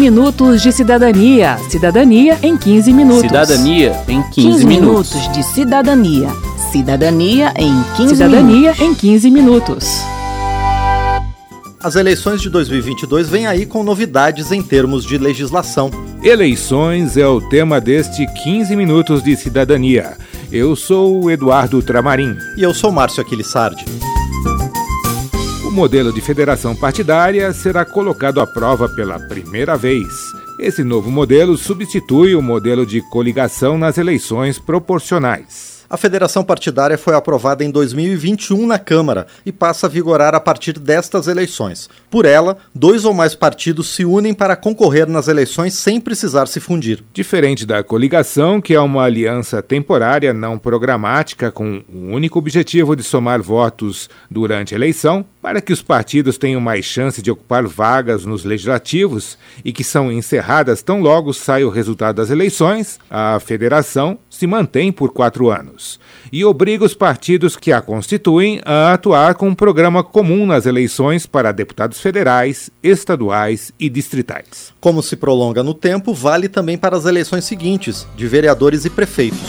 minutos de cidadania. Cidadania em 15 minutos. Cidadania em 15, 15 minutos. minutos de cidadania. Cidadania em 15 Cidadania minutos. em 15 minutos. As eleições de 2022 vêm aí com novidades em termos de legislação. Eleições é o tema deste 15 minutos de cidadania. Eu sou o Eduardo Tramarim. E eu sou Márcio Aquilissardi. O modelo de federação partidária será colocado à prova pela primeira vez. Esse novo modelo substitui o modelo de coligação nas eleições proporcionais. A federação partidária foi aprovada em 2021 na Câmara e passa a vigorar a partir destas eleições. Por ela, dois ou mais partidos se unem para concorrer nas eleições sem precisar se fundir. Diferente da coligação, que é uma aliança temporária não programática com o único objetivo de somar votos durante a eleição, para que os partidos tenham mais chance de ocupar vagas nos legislativos e que são encerradas tão logo sai o resultado das eleições, a federação se mantém por quatro anos e obriga os partidos que a constituem a atuar com um programa comum nas eleições para deputados federais, estaduais e distritais. Como se prolonga no tempo, vale também para as eleições seguintes, de vereadores e prefeitos.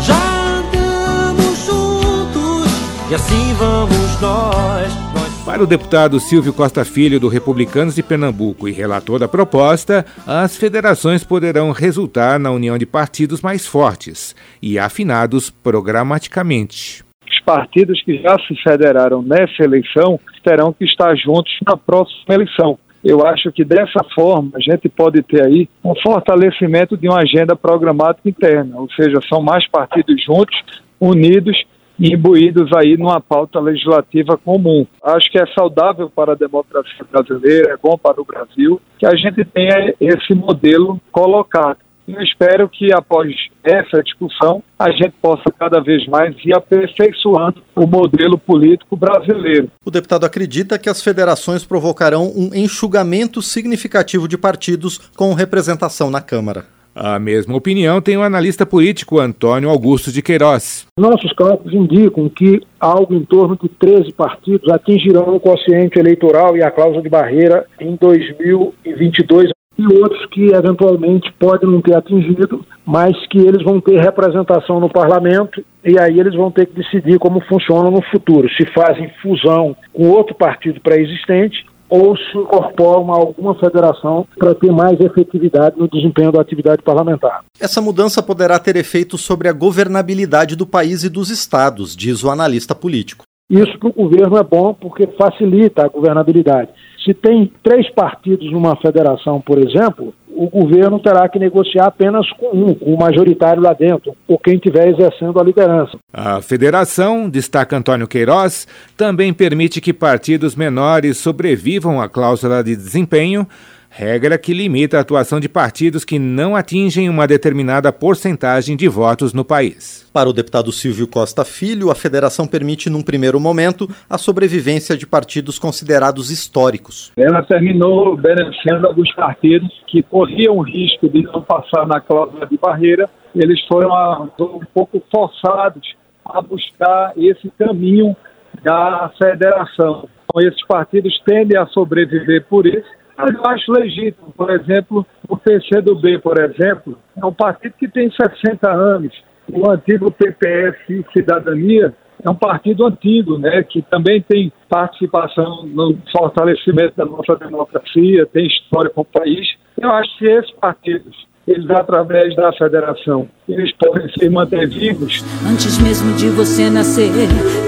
Já andamos juntos e assim vamos nós. Para o deputado Silvio Costa Filho, do Republicanos de Pernambuco e relator da proposta, as federações poderão resultar na união de partidos mais fortes e afinados programaticamente. os partidos que já se federaram nessa eleição terão que estar juntos na próxima eleição. Eu acho que dessa forma a gente pode ter aí um fortalecimento de uma agenda programática interna, ou seja, são mais partidos juntos, unidos imbuídos aí numa pauta legislativa comum. Acho que é saudável para a democracia brasileira, é bom para o Brasil que a gente tenha esse modelo colocado. Eu espero que após essa discussão a gente possa cada vez mais ir aperfeiçoando o modelo político brasileiro. O deputado acredita que as federações provocarão um enxugamento significativo de partidos com representação na Câmara. A mesma opinião tem o analista político Antônio Augusto de Queiroz. Nossos cálculos indicam que algo em torno de 13 partidos atingirão o quociente eleitoral e a cláusula de barreira em 2022 e outros que eventualmente podem não ter atingido, mas que eles vão ter representação no parlamento e aí eles vão ter que decidir como funciona no futuro, se fazem fusão com outro partido pré-existente ou se incorporam a alguma federação para ter mais efetividade no desempenho da atividade parlamentar. Essa mudança poderá ter efeito sobre a governabilidade do país e dos estados, diz o analista político. Isso para o governo é bom porque facilita a governabilidade. Se tem três partidos numa federação, por exemplo, o governo terá que negociar apenas com um, com o majoritário lá dentro, ou quem estiver exercendo a liderança. A federação, destaca Antônio Queiroz, também permite que partidos menores sobrevivam à cláusula de desempenho, regra que limita a atuação de partidos que não atingem uma determinada porcentagem de votos no país. Para o deputado Silvio Costa Filho, a federação permite, num primeiro momento, a sobrevivência de partidos considerados históricos. Ela terminou beneficiando alguns partidos que corriam o risco de não passar na cláusula de barreira. Eles foram ah, um pouco forçados a buscar esse caminho da federação. Então, esses partidos tendem a sobreviver por isso mas eu acho legítimo. Por exemplo, o PCdoB, por exemplo, é um partido que tem 60 anos. O antigo PPS Cidadania é um partido antigo, né, que também tem participação no fortalecimento da nossa democracia, tem história com o país. Eu acho que esses partidos, eles através da federação, eles podem se manter vivos. Antes mesmo de você nascer,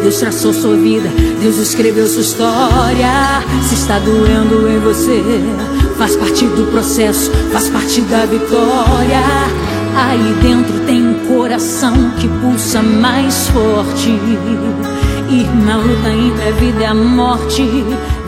Deus traçou sua vida, Deus escreveu sua história. Se está doendo em você, faz parte do processo, faz parte da vitória. Aí dentro tem um coração que pulsa mais forte. E na luta entre a vida e a morte,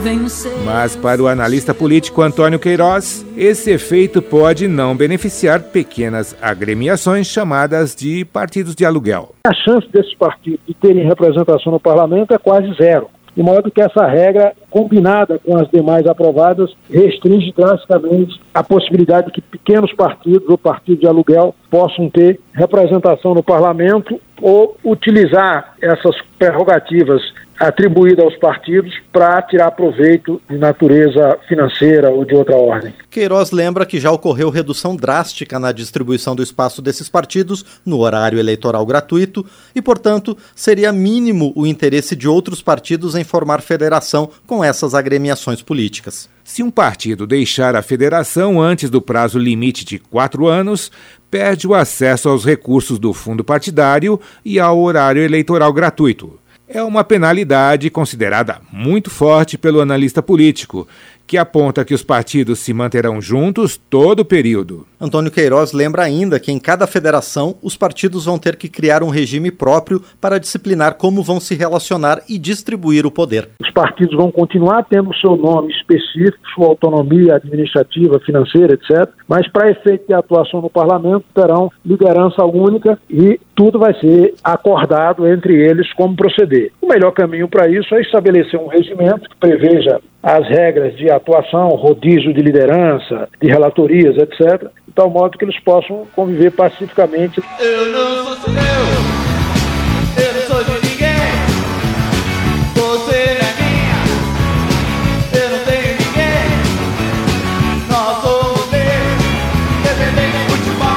vem o ser. Mas para o analista político Antônio Queiroz, esse efeito pode não beneficiar pequenas agremiações chamadas de partidos de aluguel. A chance desses partidos de terem representação no parlamento é quase zero. De modo que essa regra, combinada com as demais aprovadas, restringe drasticamente a possibilidade de que pequenos partidos ou partidos de aluguel possam ter representação no parlamento ou utilizar essas prerrogativas atribuídas aos partidos para tirar proveito de natureza financeira ou de outra ordem. Queiroz lembra que já ocorreu redução drástica na distribuição do espaço desses partidos no horário eleitoral gratuito e, portanto, seria mínimo o interesse de outros partidos em formar federação com essas agremiações políticas. Se um partido deixar a federação antes do prazo limite de quatro anos, perde o acesso aos recursos do fundo partidário e ao horário eleitoral gratuito. É uma penalidade considerada muito forte pelo analista político, que aponta que os partidos se manterão juntos todo o período. Antônio Queiroz lembra ainda que em cada federação os partidos vão ter que criar um regime próprio para disciplinar como vão se relacionar e distribuir o poder. Os partidos vão continuar tendo seu nome específico, sua autonomia administrativa, financeira, etc. Mas para efeito de atuação no parlamento terão liderança única e tudo vai ser acordado entre eles como proceder. O melhor caminho para isso é estabelecer um regimento que preveja as regras de atuação, rodízio de liderança, de relatorias, etc., de tal modo que eles possam conviver pacificamente. Eu não sou seu, eu não sou de ninguém, você é minha, eu não tenho ninguém, nós somos dependente futebol.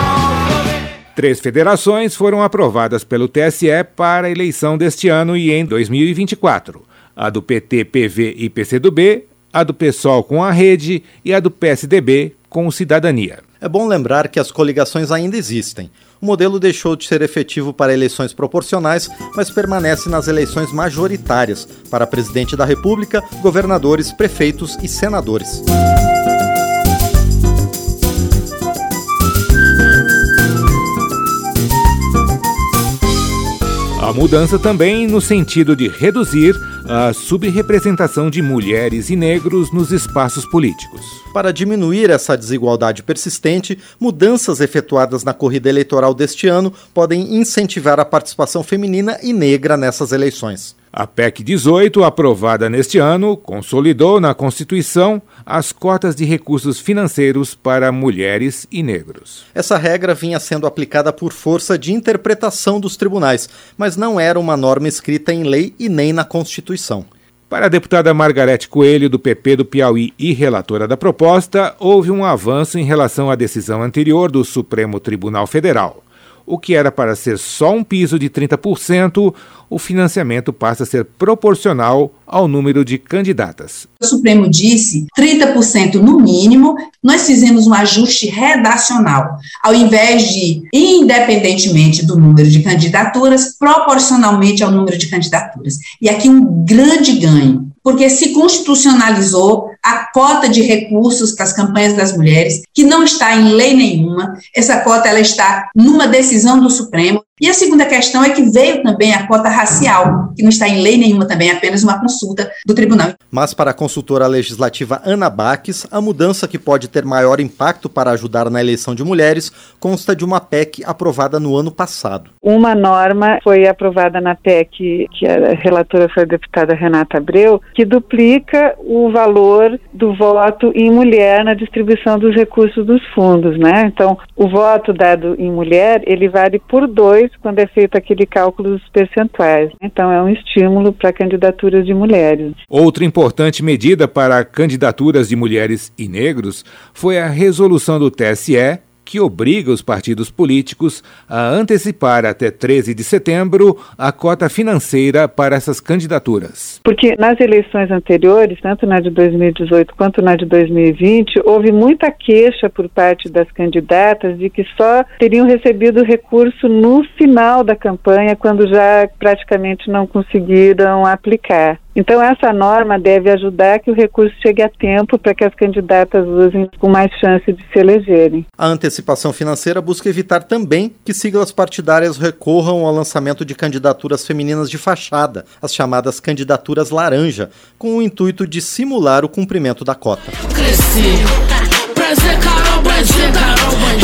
Três federações foram aprovadas pelo TSE para a eleição deste ano e em 2024 a do PT, PV e PCdoB, a do PSOL com a Rede e a do PSDB com o Cidadania. É bom lembrar que as coligações ainda existem. O modelo deixou de ser efetivo para eleições proporcionais, mas permanece nas eleições majoritárias para presidente da República, governadores, prefeitos e senadores. A mudança também no sentido de reduzir a subrepresentação de mulheres e negros nos espaços políticos. Para diminuir essa desigualdade persistente, mudanças efetuadas na corrida eleitoral deste ano podem incentivar a participação feminina e negra nessas eleições. A PEC 18, aprovada neste ano, consolidou na Constituição as cotas de recursos financeiros para mulheres e negros. Essa regra vinha sendo aplicada por força de interpretação dos tribunais, mas não era uma norma escrita em lei e nem na Constituição. Para a deputada Margarete Coelho, do PP do Piauí e relatora da proposta, houve um avanço em relação à decisão anterior do Supremo Tribunal Federal. O que era para ser só um piso de 30%, o financiamento passa a ser proporcional ao número de candidatas. O Supremo disse 30% no mínimo, nós fizemos um ajuste redacional. Ao invés de, independentemente do número de candidaturas, proporcionalmente ao número de candidaturas. E aqui um grande ganho, porque se constitucionalizou a cota de recursos para as campanhas das mulheres, que não está em lei nenhuma. Essa cota ela está numa decisão do Supremo. E a segunda questão é que veio também a cota racial, que não está em lei nenhuma também, é apenas uma consulta do tribunal. Mas para a consultora legislativa Ana Baques, a mudança que pode ter maior impacto para ajudar na eleição de mulheres consta de uma PEC aprovada no ano passado. Uma norma foi aprovada na PEC, que a relatora foi a deputada Renata Abreu, que duplica o valor do voto em mulher na distribuição dos recursos dos fundos, né? Então, o voto dado em mulher, ele vale por dois quando é feito aquele cálculo dos percentuais. Então, é um estímulo para candidaturas de mulheres. Outra importante medida para candidaturas de mulheres e negros foi a resolução do TSE que obriga os partidos políticos a antecipar até 13 de setembro a cota financeira para essas candidaturas. Porque nas eleições anteriores, tanto na de 2018 quanto na de 2020, houve muita queixa por parte das candidatas de que só teriam recebido recurso no final da campanha, quando já praticamente não conseguiram aplicar. Então, essa norma deve ajudar que o recurso chegue a tempo para que as candidatas usem com mais chance de se elegerem. A antecipação financeira busca evitar também que siglas partidárias recorram ao lançamento de candidaturas femininas de fachada, as chamadas candidaturas laranja, com o intuito de simular o cumprimento da cota. Cresci, prazer, Carol Bandida,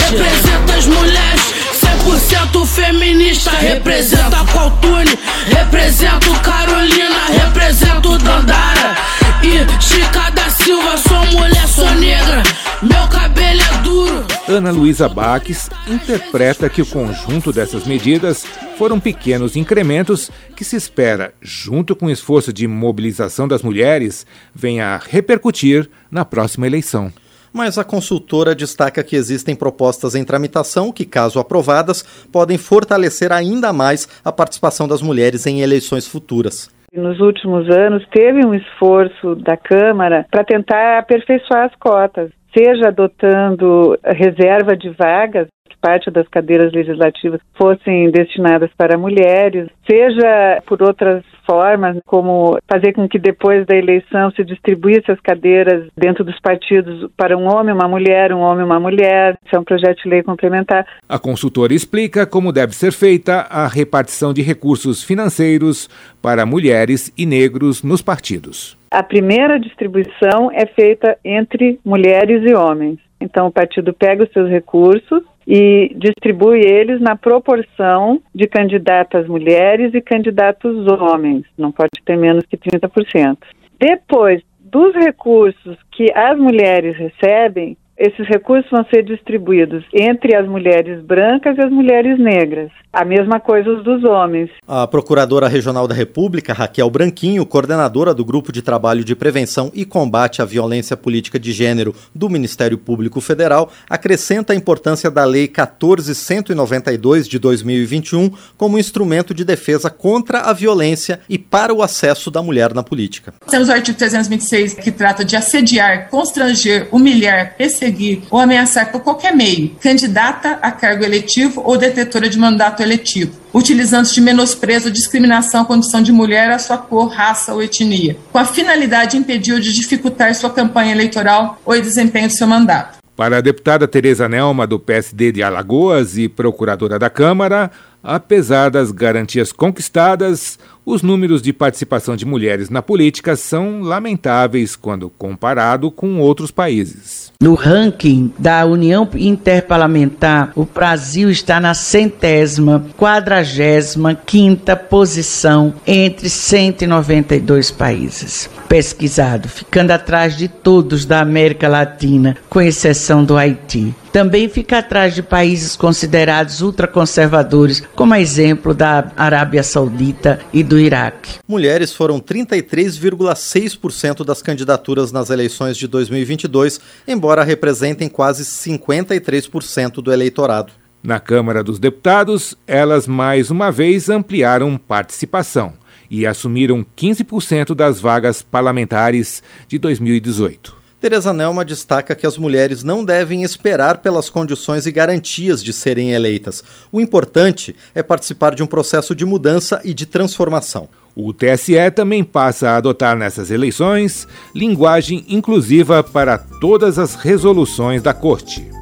representa as mulheres 100% feminista, representa Qualtune, representa Carolina, representa Dandara. E Chica da Silva, sou mulher, sou negra, meu cabelo é duro. Ana Luísa Baques interpreta que o conjunto dessas medidas foram pequenos incrementos que se espera, junto com o esforço de mobilização das mulheres, venha a repercutir na próxima eleição mas a consultora destaca que existem propostas em tramitação que, caso aprovadas, podem fortalecer ainda mais a participação das mulheres em eleições futuras. Nos últimos anos, teve um esforço da Câmara para tentar aperfeiçoar as cotas, seja adotando reserva de vagas parte das cadeiras legislativas fossem destinadas para mulheres, seja por outras formas, como fazer com que depois da eleição se distribuísse as cadeiras dentro dos partidos para um homem, uma mulher, um homem, uma mulher. Isso é um projeto de lei complementar. A consultora explica como deve ser feita a repartição de recursos financeiros para mulheres e negros nos partidos. A primeira distribuição é feita entre mulheres e homens. Então, o partido pega os seus recursos e distribui eles na proporção de candidatas mulheres e candidatos homens, não pode ter menos que 30%. Depois dos recursos que as mulheres recebem, esses recursos vão ser distribuídos entre as mulheres brancas e as mulheres negras. A mesma coisa os dos homens. A Procuradora Regional da República, Raquel Branquinho, coordenadora do Grupo de Trabalho de Prevenção e Combate à Violência Política de Gênero do Ministério Público Federal, acrescenta a importância da Lei 14192 de 2021 como instrumento de defesa contra a violência e para o acesso da mulher na política. Temos o artigo 326 que trata de assediar, constranger, humilhar, perseguir ou ameaçar por qualquer meio candidata a cargo eletivo ou detetora de mandato eletivo, utilizando de menosprezo ou discriminação à condição de mulher, a sua cor, raça ou etnia, com a finalidade de impedir ou de dificultar sua campanha eleitoral ou desempenho de seu mandato. Para a deputada Tereza Nelma, do PSD de Alagoas e procuradora da Câmara, apesar das garantias conquistadas, os números de participação de mulheres na política são lamentáveis quando comparado com outros países. No ranking da União Interparlamentar, o Brasil está na centésima, quadragésima quinta posição entre 192 países pesquisado, ficando atrás de todos da América Latina, com exceção do Haiti. Também fica atrás de países considerados ultraconservadores, como exemplo da Arábia Saudita e do Iraque. Mulheres foram 33,6% das candidaturas nas eleições de 2022, embora representem quase 53% do eleitorado. Na Câmara dos Deputados, elas mais uma vez ampliaram participação e assumiram 15% das vagas parlamentares de 2018. Tereza Nelma destaca que as mulheres não devem esperar pelas condições e garantias de serem eleitas. O importante é participar de um processo de mudança e de transformação. O TSE também passa a adotar nessas eleições linguagem inclusiva para todas as resoluções da Corte.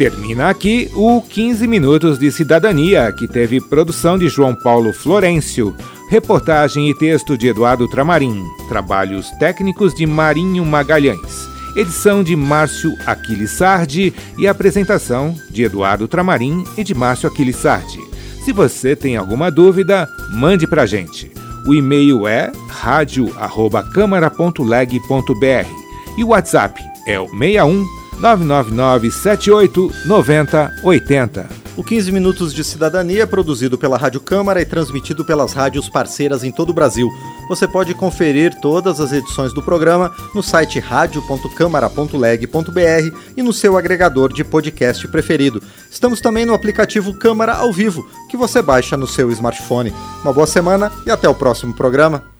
Termina aqui o 15 Minutos de Cidadania, que teve produção de João Paulo Florencio, reportagem e texto de Eduardo Tramarim, trabalhos técnicos de Marinho Magalhães, edição de Márcio Aquiles Sardi e apresentação de Eduardo Tramarim e de Márcio Aquiles Sardi. Se você tem alguma dúvida, mande pra gente. O e-mail é radio@câmara.leg.br e o WhatsApp é o 61 999 78 90 80. O 15 Minutos de Cidadania é produzido pela Rádio Câmara e transmitido pelas rádios parceiras em todo o Brasil. Você pode conferir todas as edições do programa no site radio.câmara.leg.br e no seu agregador de podcast preferido. Estamos também no aplicativo Câmara ao Vivo, que você baixa no seu smartphone. Uma boa semana e até o próximo programa.